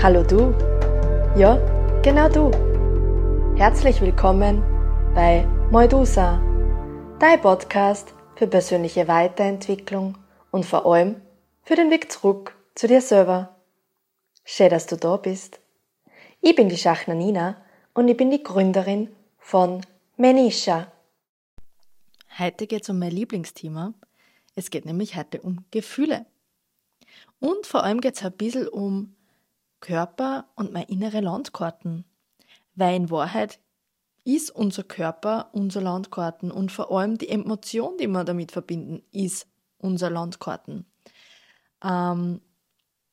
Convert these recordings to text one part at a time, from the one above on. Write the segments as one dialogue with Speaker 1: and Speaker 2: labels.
Speaker 1: Hallo du. Ja, genau du. Herzlich willkommen bei Moidusa, dein Podcast für persönliche Weiterentwicklung und vor allem für den Weg zurück zu dir selber. Schön, dass du da bist. Ich bin die Schachner Nina und ich bin die Gründerin von Menisha.
Speaker 2: Heute geht es um mein Lieblingsthema. Es geht nämlich heute um Gefühle. Und vor allem geht es ein bisschen um Körper und meine innere Landkarten. Weil in Wahrheit ist unser Körper unser Landkarten und vor allem die Emotion, die wir damit verbinden, ist unser Landkarten. Ähm,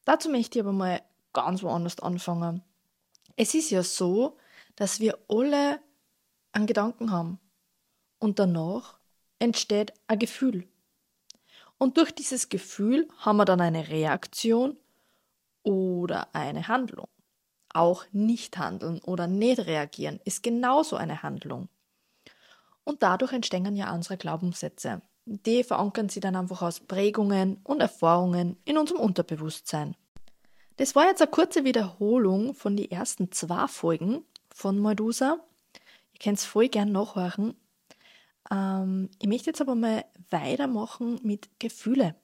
Speaker 2: dazu möchte ich aber mal ganz woanders anfangen. Es ist ja so, dass wir alle einen Gedanken haben und danach entsteht ein Gefühl. Und durch dieses Gefühl haben wir dann eine Reaktion oder eine Handlung. Auch nicht handeln oder nicht reagieren ist genauso eine Handlung. Und dadurch entstehen ja unsere Glaubenssätze. Die verankern sie dann einfach aus Prägungen und Erfahrungen in unserem Unterbewusstsein. Das war jetzt eine kurze Wiederholung von den ersten zwei Folgen von Medusa. Ihr könnt es voll gern nachhören. Ähm, ich möchte jetzt aber mal weitermachen mit Gefühle.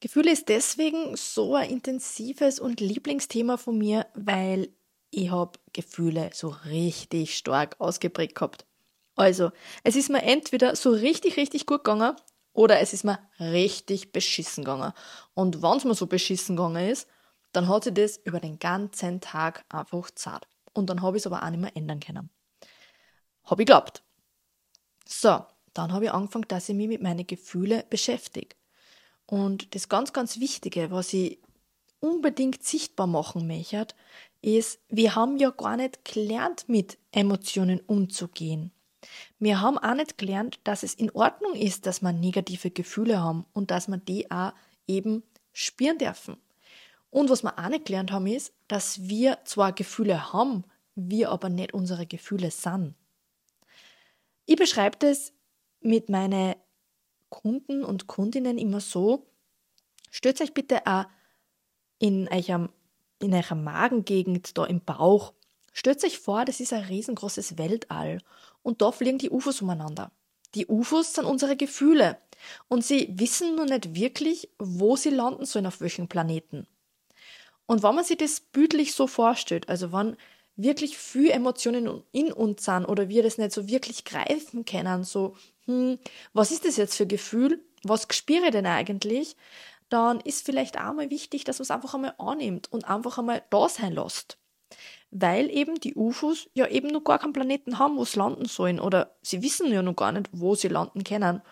Speaker 2: Gefühle ist deswegen so ein intensives und Lieblingsthema von mir, weil ich habe Gefühle so richtig stark ausgeprägt gehabt. Also, es ist mir entweder so richtig, richtig gut gegangen oder es ist mir richtig beschissen gegangen. Und wenn es mir so beschissen gegangen ist, dann hat sich das über den ganzen Tag einfach zart. Und dann habe ich es aber auch nicht mehr ändern können. Habe ich geglaubt. So, dann habe ich angefangen, dass ich mich mit meinen Gefühlen beschäftige. Und das ganz, ganz Wichtige, was ich unbedingt sichtbar machen möchte, ist, wir haben ja gar nicht gelernt, mit Emotionen umzugehen. Wir haben auch nicht gelernt, dass es in Ordnung ist, dass wir negative Gefühle haben und dass wir die auch eben spüren dürfen. Und was wir auch nicht gelernt haben, ist, dass wir zwar Gefühle haben, wir aber nicht unsere Gefühle sind. Ich beschreibe das mit meinen Kunden und Kundinnen immer so, stellt euch bitte auch in eurem in eurer Magengegend, da im Bauch, stellt euch vor, das ist ein riesengroßes Weltall und da fliegen die UFOs umeinander. Die UFOs sind unsere Gefühle und sie wissen nur nicht wirklich, wo sie landen sollen, auf welchen Planeten. Und wenn man sich das bildlich so vorstellt, also wenn wirklich viel Emotionen in uns sind oder wir das nicht so wirklich greifen können, so, hm, was ist das jetzt für Gefühl? Was spüre ich denn eigentlich? Dann ist vielleicht auch mal wichtig, dass man es einfach einmal annimmt und einfach einmal da sein lässt. Weil eben die UFOs ja eben noch gar keinen Planeten haben, wo sie landen sollen oder sie wissen ja noch gar nicht, wo sie landen können.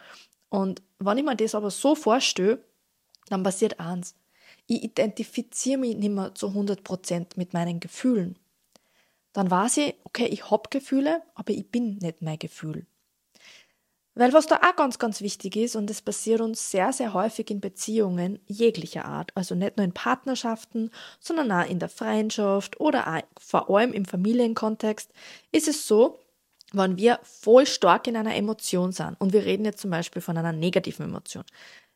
Speaker 2: Und wenn ich mir das aber so vorstelle, dann passiert eins. Ich identifiziere mich nicht mehr zu 100% mit meinen Gefühlen dann weiß ich, okay, ich habe Gefühle, aber ich bin nicht mein Gefühl. Weil was da auch ganz, ganz wichtig ist, und es passiert uns sehr, sehr häufig in Beziehungen jeglicher Art, also nicht nur in Partnerschaften, sondern auch in der Freundschaft oder auch vor allem im Familienkontext, ist es so, wenn wir voll stark in einer Emotion sind, und wir reden jetzt zum Beispiel von einer negativen Emotion.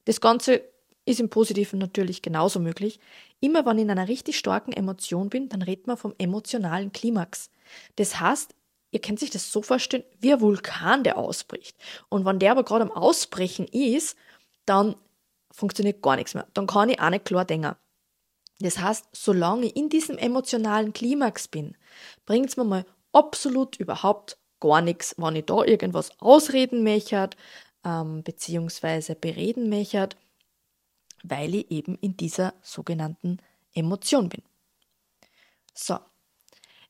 Speaker 2: Das Ganze ist im Positiven natürlich genauso möglich. Immer wenn ich in einer richtig starken Emotion bin, dann redet man vom emotionalen Klimax. Das heißt, ihr könnt sich das so vorstellen, wie ein Vulkan, der ausbricht. Und wenn der aber gerade am Ausbrechen ist, dann funktioniert gar nichts mehr. Dann kann ich auch nicht klar denken. Das heißt, solange ich in diesem emotionalen Klimax bin, bringt es mir mal absolut überhaupt gar nichts, wenn ich da irgendwas ausreden möchte, ähm, beziehungsweise bereden möchte weil ich eben in dieser sogenannten Emotion bin. So,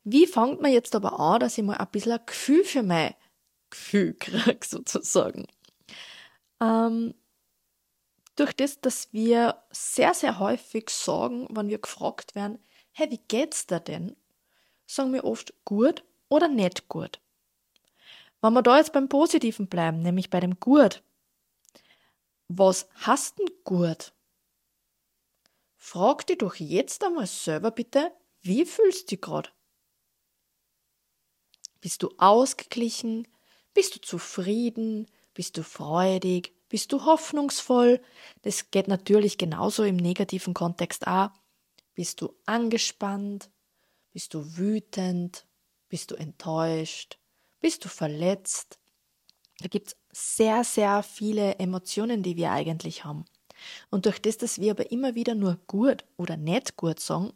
Speaker 2: wie fängt man jetzt aber an, dass ich mal ein bisschen ein Gefühl für mein Gefühl kriege, sozusagen? Ähm, durch das, dass wir sehr, sehr häufig sagen, wenn wir gefragt werden, hey, wie geht's dir denn? Sagen wir oft gut oder nicht gut. Wenn wir da jetzt beim Positiven bleiben, nämlich bei dem Gut, was hast denn gut? Frag dich doch jetzt einmal selber bitte, wie fühlst du dich gerade? Bist du ausgeglichen? Bist du zufrieden? Bist du freudig? Bist du hoffnungsvoll? Das geht natürlich genauso im negativen Kontext auch. Bist du angespannt? Bist du wütend? Bist du enttäuscht? Bist du verletzt? Da gibt es sehr, sehr viele Emotionen, die wir eigentlich haben. Und durch das, dass wir aber immer wieder nur gut oder nicht gut sagen,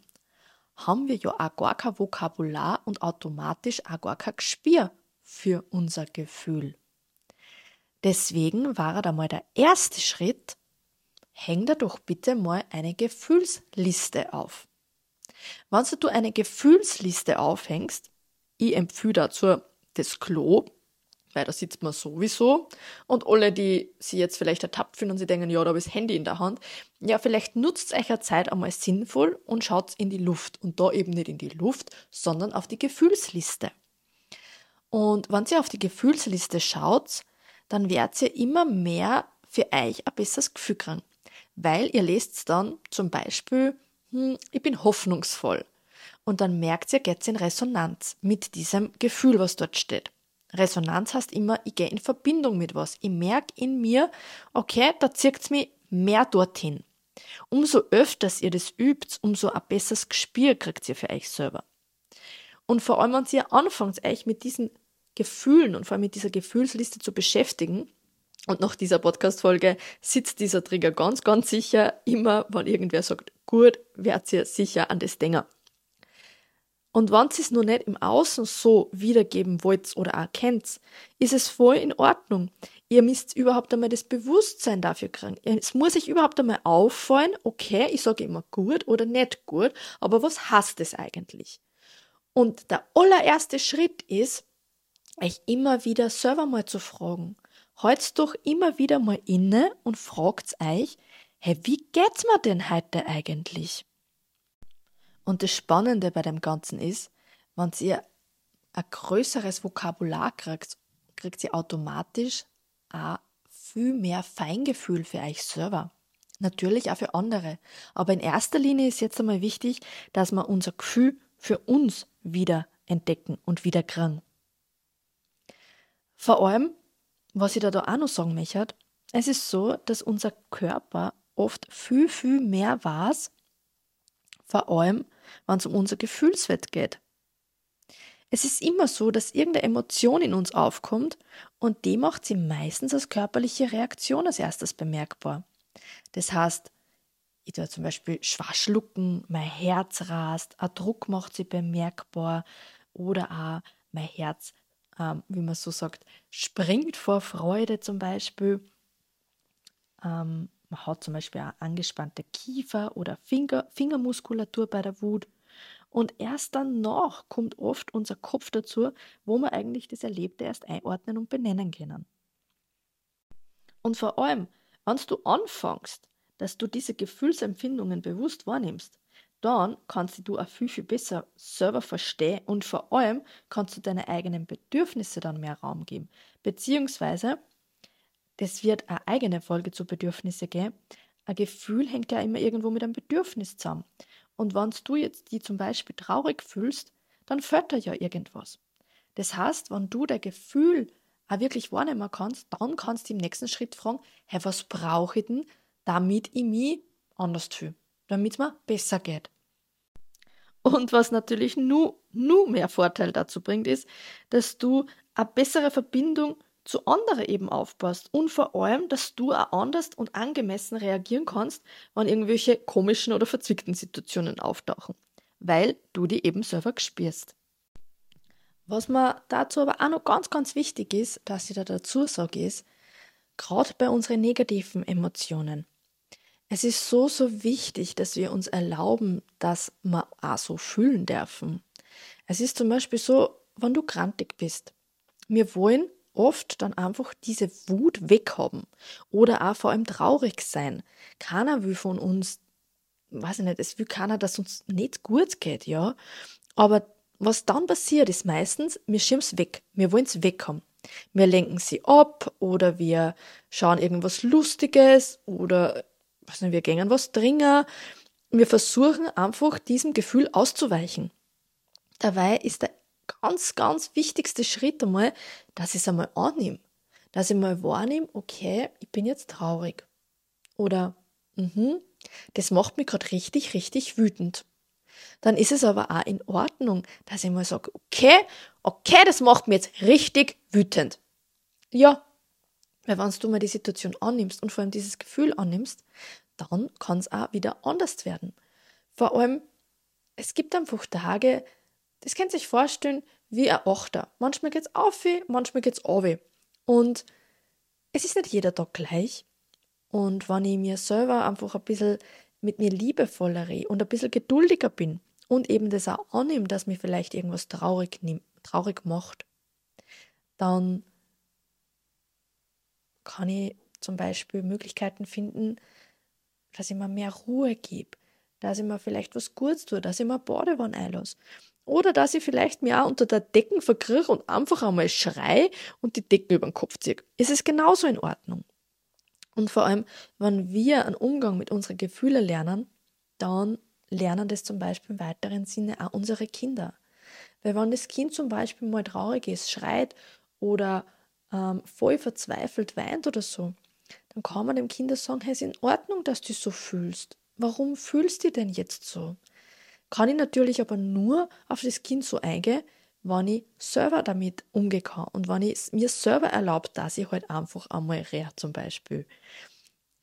Speaker 2: haben wir ja auch gar kein Vokabular und automatisch auch gar kein Gespür für unser Gefühl. Deswegen war da mal der erste Schritt, häng da doch bitte mal eine Gefühlsliste auf. Wenn du eine Gefühlsliste aufhängst, ich empfehle dazu das Klo, weil da sitzt man sowieso. Und alle, die sie jetzt vielleicht ertappt finden und sie denken, ja, da habe ich das Handy in der Hand, ja, vielleicht nutzt euch eine Zeit einmal sinnvoll und schaut in die Luft. Und da eben nicht in die Luft, sondern auf die Gefühlsliste. Und wenn ihr auf die Gefühlsliste schaut, dann werdet ihr immer mehr für euch ein besseres Gefühl kriegen. Weil ihr lest dann zum Beispiel, hm, ich bin hoffnungsvoll. Und dann merkt ihr, geht in Resonanz mit diesem Gefühl, was dort steht. Resonanz heißt immer, ich gehe in Verbindung mit was. Ich merke in mir, okay, da zieht es mich mehr dorthin. Umso öfters ihr das übt, umso ein besseres Gespür kriegt ihr für euch selber. Und vor allem, wenn ihr anfangt, euch mit diesen Gefühlen und vor allem mit dieser Gefühlsliste zu beschäftigen, und nach dieser Podcast-Folge sitzt dieser Trigger ganz, ganz sicher immer, wenn irgendwer sagt, gut, werdet ihr sicher an das denken. Und wenn ihr es nur nicht im Außen so wiedergeben wollt oder erkennt, ist es voll in Ordnung. Ihr müsst überhaupt einmal das Bewusstsein dafür kriegen. Es muss sich überhaupt einmal auffallen, okay, ich sage immer gut oder nicht gut, aber was heißt es eigentlich? Und der allererste Schritt ist, euch immer wieder selber mal zu fragen. Halt's doch immer wieder mal inne und fragt euch, hey, wie geht's mir denn heute eigentlich? Und das Spannende bei dem Ganzen ist, wenn ihr ein größeres Vokabular kriegt, kriegt ihr automatisch auch viel mehr Feingefühl für euch selber. Natürlich auch für andere. Aber in erster Linie ist jetzt einmal wichtig, dass wir unser Gefühl für uns wieder entdecken und wieder kriegen. Vor allem, was ich da, da auch noch sagen möchte, es ist so, dass unser Körper oft viel, viel mehr weiß, vor allem, wenn es um unser Gefühlswert geht. Es ist immer so, dass irgendeine Emotion in uns aufkommt und die macht sie meistens als körperliche Reaktion als erstes bemerkbar. Das heißt, ich tue zum Beispiel schwach schlucken, mein Herz rast, ein Druck macht sie bemerkbar oder auch mein Herz, ähm, wie man so sagt, springt vor Freude zum Beispiel. Ähm, man hat zum Beispiel auch angespannte Kiefer oder Finger, Fingermuskulatur bei der Wut. Und erst danach kommt oft unser Kopf dazu, wo wir eigentlich das Erlebte erst einordnen und benennen können. Und vor allem, wenn du anfängst, dass du diese Gefühlsempfindungen bewusst wahrnimmst, dann kannst du auch viel, viel besser selber verstehen und vor allem kannst du deine eigenen Bedürfnisse dann mehr Raum geben. Beziehungsweise das wird eine eigene Folge zu Bedürfnisse geben. Ein Gefühl hängt ja immer irgendwo mit einem Bedürfnis zusammen. Und wenn du jetzt die zum Beispiel traurig fühlst, dann fällt da ja irgendwas. Das heißt, wenn du dein Gefühl auch wirklich wahrnehmen kannst, dann kannst du im nächsten Schritt fragen, hey, was brauche ich denn, damit ich mich anders fühle, damit es mir besser geht. Und was natürlich nur, nur mehr Vorteil dazu bringt, ist, dass du eine bessere Verbindung zu anderen eben aufpasst und vor allem, dass du auch anders und angemessen reagieren kannst, wenn irgendwelche komischen oder verzwickten Situationen auftauchen, weil du die eben selber spürst. Was mir dazu aber auch noch ganz, ganz wichtig ist, dass ich da dazu sage, ist, gerade bei unseren negativen Emotionen. Es ist so, so wichtig, dass wir uns erlauben, dass wir auch so fühlen dürfen. Es ist zum Beispiel so, wenn du krantig bist. Wir wollen oft dann einfach diese Wut weghaben oder auch vor allem traurig sein. Keiner will von uns, weiß ich nicht, es will keiner, dass uns nicht gut geht, ja. Aber was dann passiert, ist meistens, wir schieben es weg. Wir wollen es weghaben. Wir lenken sie ab oder wir schauen irgendwas Lustiges oder weiß nicht, wir gehen was dringen. Wir versuchen einfach diesem Gefühl auszuweichen. Dabei ist der ganz, ganz wichtigste Schritt einmal, dass ich es einmal annehme. Dass ich mal wahrnehme, okay, ich bin jetzt traurig. Oder, mhm, Das macht mich gerade richtig, richtig wütend. Dann ist es aber auch in Ordnung, dass ich mal sage, okay, okay, das macht mich jetzt richtig wütend. Ja, weil wenn du mal die Situation annimmst und vor allem dieses Gefühl annimmst, dann kann es auch wieder anders werden. Vor allem, es gibt einfach Tage, das ihr sich vorstellen, wie ein Achter. Manchmal geht's auf, manchmal geht's auf. Und es ist nicht jeder Tag gleich. Und wenn ich mir selber einfach ein bisschen mit mir liebevoller rede und ein bisschen geduldiger bin und eben das auch annehme, dass mir vielleicht irgendwas traurig, traurig macht, dann kann ich zum Beispiel Möglichkeiten finden, dass ich mir mehr Ruhe gebe, dass ich mir vielleicht was Gutes tue, dass ich mir Badewanne einlasse. Oder dass ich vielleicht mir auch unter der Decken verkriech und einfach einmal schrei und die Decken über den Kopf ziehe. Es ist genauso in Ordnung. Und vor allem, wenn wir einen Umgang mit unseren Gefühlen lernen, dann lernen das zum Beispiel im weiteren Sinne auch unsere Kinder. Weil wenn das Kind zum Beispiel mal traurig ist, schreit oder ähm, voll verzweifelt weint oder so, dann kann man dem Kind sagen, hey, ist in Ordnung, dass du so fühlst. Warum fühlst du denn jetzt so? Kann ich natürlich aber nur auf das Kind so eingehen, wenn ich selber damit umgehen und wenn ich mir selber erlaubt, dass ich halt einfach einmal rede zum Beispiel.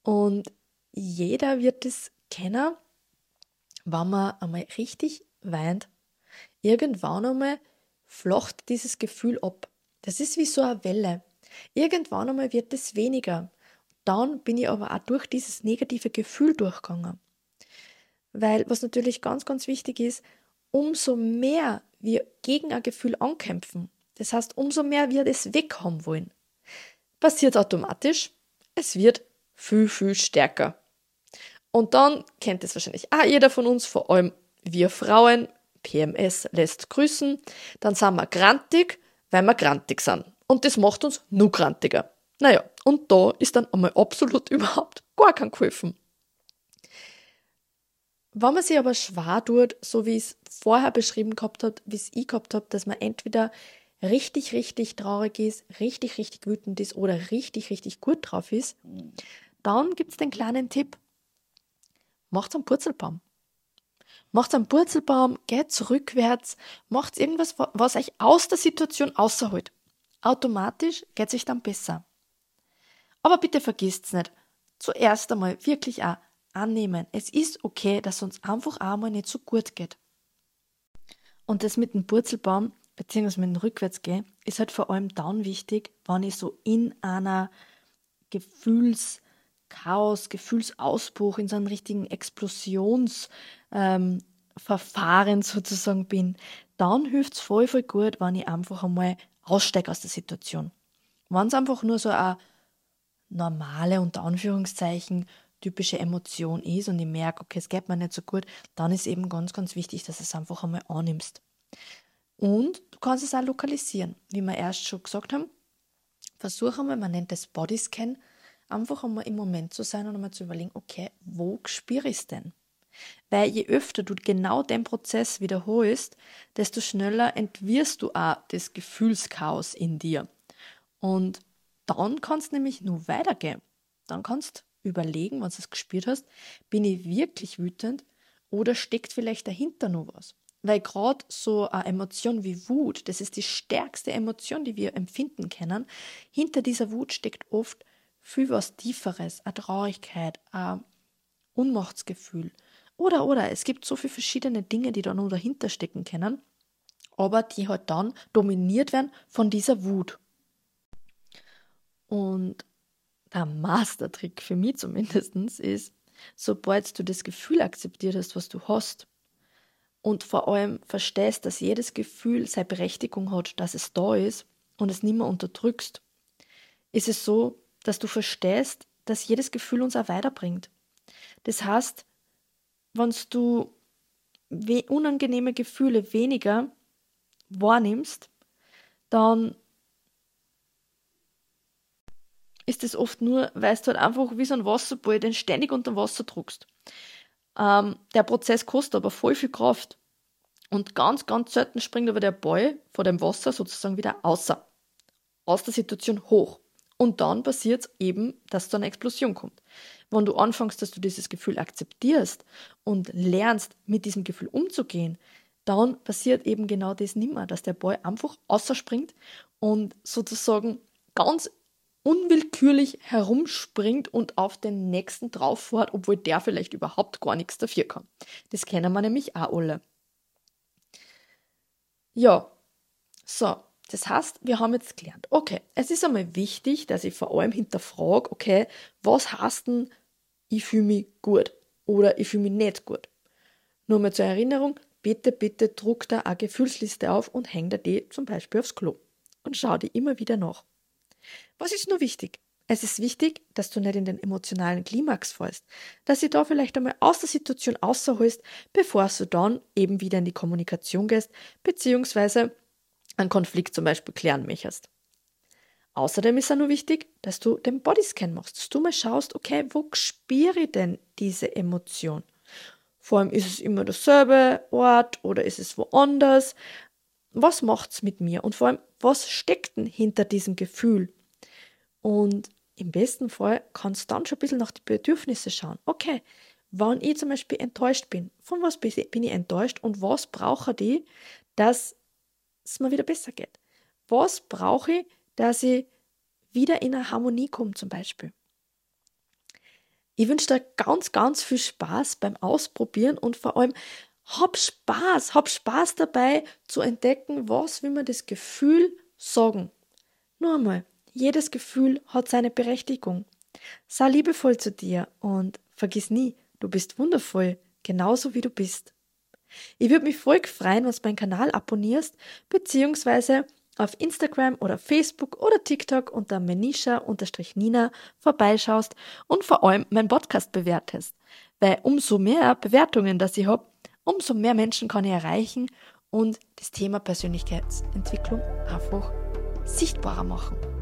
Speaker 2: Und jeder wird es kennen, wenn man einmal richtig weint. Irgendwann einmal flocht dieses Gefühl ab. Das ist wie so eine Welle. Irgendwann einmal wird es weniger. Dann bin ich aber auch durch dieses negative Gefühl durchgegangen. Weil was natürlich ganz, ganz wichtig ist, umso mehr wir gegen ein Gefühl ankämpfen, das heißt, umso mehr wir das weghaben wollen, passiert automatisch, es wird viel, viel stärker. Und dann kennt es wahrscheinlich auch jeder von uns, vor allem wir Frauen, PMS lässt grüßen, dann sind wir grantig, weil wir grantig sind. Und das macht uns nur grantiger. Naja, und da ist dann einmal absolut überhaupt gar kein geholfen. Wenn man sich aber schwer tut, so wie ich es vorher beschrieben gehabt hat, wie es ich gehabt habe, dass man entweder richtig, richtig traurig ist, richtig, richtig wütend ist oder richtig, richtig gut drauf ist, dann gibt es den kleinen Tipp. Macht einen Purzelbaum. Macht einen Purzelbaum, geht rückwärts, macht irgendwas, was euch aus der Situation außerholt. Automatisch geht sich dann besser. Aber bitte vergisst nicht, zuerst einmal wirklich auch annehmen. Es ist okay, dass uns einfach einmal nicht so gut geht. Und das mit dem Purzelbaum, beziehungsweise mit dem Rückwärtsgehen, ist halt vor allem dann wichtig, wenn ich so in einer Gefühlschaos, Gefühlsausbruch, in so einem richtigen Explosionsverfahren ähm, sozusagen bin. Dann hilft es voll, voll gut, wenn ich einfach einmal aussteige aus der Situation. Wenn es einfach nur so eine normale, unter Anführungszeichen, typische Emotion ist und ich merke, okay, es geht mir nicht so gut, dann ist eben ganz, ganz wichtig, dass du es einfach einmal annimmst. Und du kannst es auch lokalisieren. Wie wir erst schon gesagt haben, versuche einmal, man nennt das Bodyscan, einfach einmal im Moment zu sein und einmal zu überlegen, okay, wo spüre ich es denn? Weil je öfter du genau den Prozess wiederholst, desto schneller entwirrst du auch das Gefühlschaos in dir. Und dann kannst du nämlich nur weitergehen. Dann kannst überlegen, wenn du es gespürt hast, bin ich wirklich wütend oder steckt vielleicht dahinter noch was? Weil gerade so eine Emotion wie Wut, das ist die stärkste Emotion, die wir empfinden können. Hinter dieser Wut steckt oft viel was Tieferes, eine Traurigkeit, ein Unmachtsgefühl. Oder, oder, es gibt so viele verschiedene Dinge, die da noch dahinter stecken können, aber die halt dann dominiert werden von dieser Wut. Und der Mastertrick für mich zumindest ist, sobald du das Gefühl akzeptiert hast, was du hast, und vor allem verstehst, dass jedes Gefühl seine Berechtigung hat, dass es da ist und es nicht mehr unterdrückst, ist es so, dass du verstehst, dass jedes Gefühl uns auch weiterbringt. Das heißt, wenn du unangenehme Gefühle weniger wahrnimmst, dann ist es oft nur, weil du halt einfach wie so ein Wasserball den ständig unter Wasser druckst. Ähm, der Prozess kostet aber voll viel Kraft. Und ganz, ganz selten springt aber der Ball vor dem Wasser sozusagen wieder außer. Aus der Situation hoch. Und dann passiert es eben, dass zu einer Explosion kommt. Wenn du anfängst, dass du dieses Gefühl akzeptierst und lernst, mit diesem Gefühl umzugehen, dann passiert eben genau das nimmer, dass der Boy einfach außerspringt und sozusagen ganz unwillkürlich herumspringt und auf den nächsten drauf fährt, obwohl der vielleicht überhaupt gar nichts dafür kann. Das kennen wir nämlich auch alle. Ja, so, das heißt, wir haben jetzt gelernt, okay, es ist einmal wichtig, dass ich vor allem hinterfrage, okay, was heißt denn, ich fühle mich gut oder ich fühle mich nicht gut. Nur mal zur Erinnerung, bitte, bitte druck da eine Gefühlsliste auf und häng da die zum Beispiel aufs Klo und schau die immer wieder nach. Was ist nur wichtig? Es ist wichtig, dass du nicht in den emotionalen Klimax fällst, dass du da vielleicht einmal aus der Situation außerholst, bevor du dann eben wieder in die Kommunikation gehst, beziehungsweise einen Konflikt zum Beispiel klären möchtest. Außerdem ist es nur wichtig, dass du den Bodyscan machst, dass du mal schaust, okay, wo spüre ich denn diese Emotion? Vor allem ist es immer derselbe Ort oder ist es woanders? Was macht's mit mir? Und vor allem, was steckt denn hinter diesem Gefühl? Und im besten Fall kannst du dann schon ein bisschen nach die Bedürfnisse schauen. Okay, wann ich zum Beispiel enttäuscht bin, von was bin ich enttäuscht und was brauche ich, dass es mir wieder besser geht? Was brauche ich, dass ich wieder in eine Harmonie komme zum Beispiel? Ich wünsche dir ganz, ganz viel Spaß beim Ausprobieren und vor allem hab Spaß, hab Spaß dabei zu entdecken, was will mir das Gefühl sagen. Nur einmal, jedes Gefühl hat seine Berechtigung. Sei liebevoll zu dir und vergiss nie, du bist wundervoll, genauso wie du bist. Ich würde mich voll freuen, wenn du meinen Kanal abonnierst, beziehungsweise auf Instagram oder Facebook oder TikTok unter menisha-nina vorbeischaust und vor allem meinen Podcast bewertest. Weil umso mehr Bewertungen, das ich habe, umso mehr Menschen kann ich erreichen und das Thema Persönlichkeitsentwicklung einfach sichtbarer machen.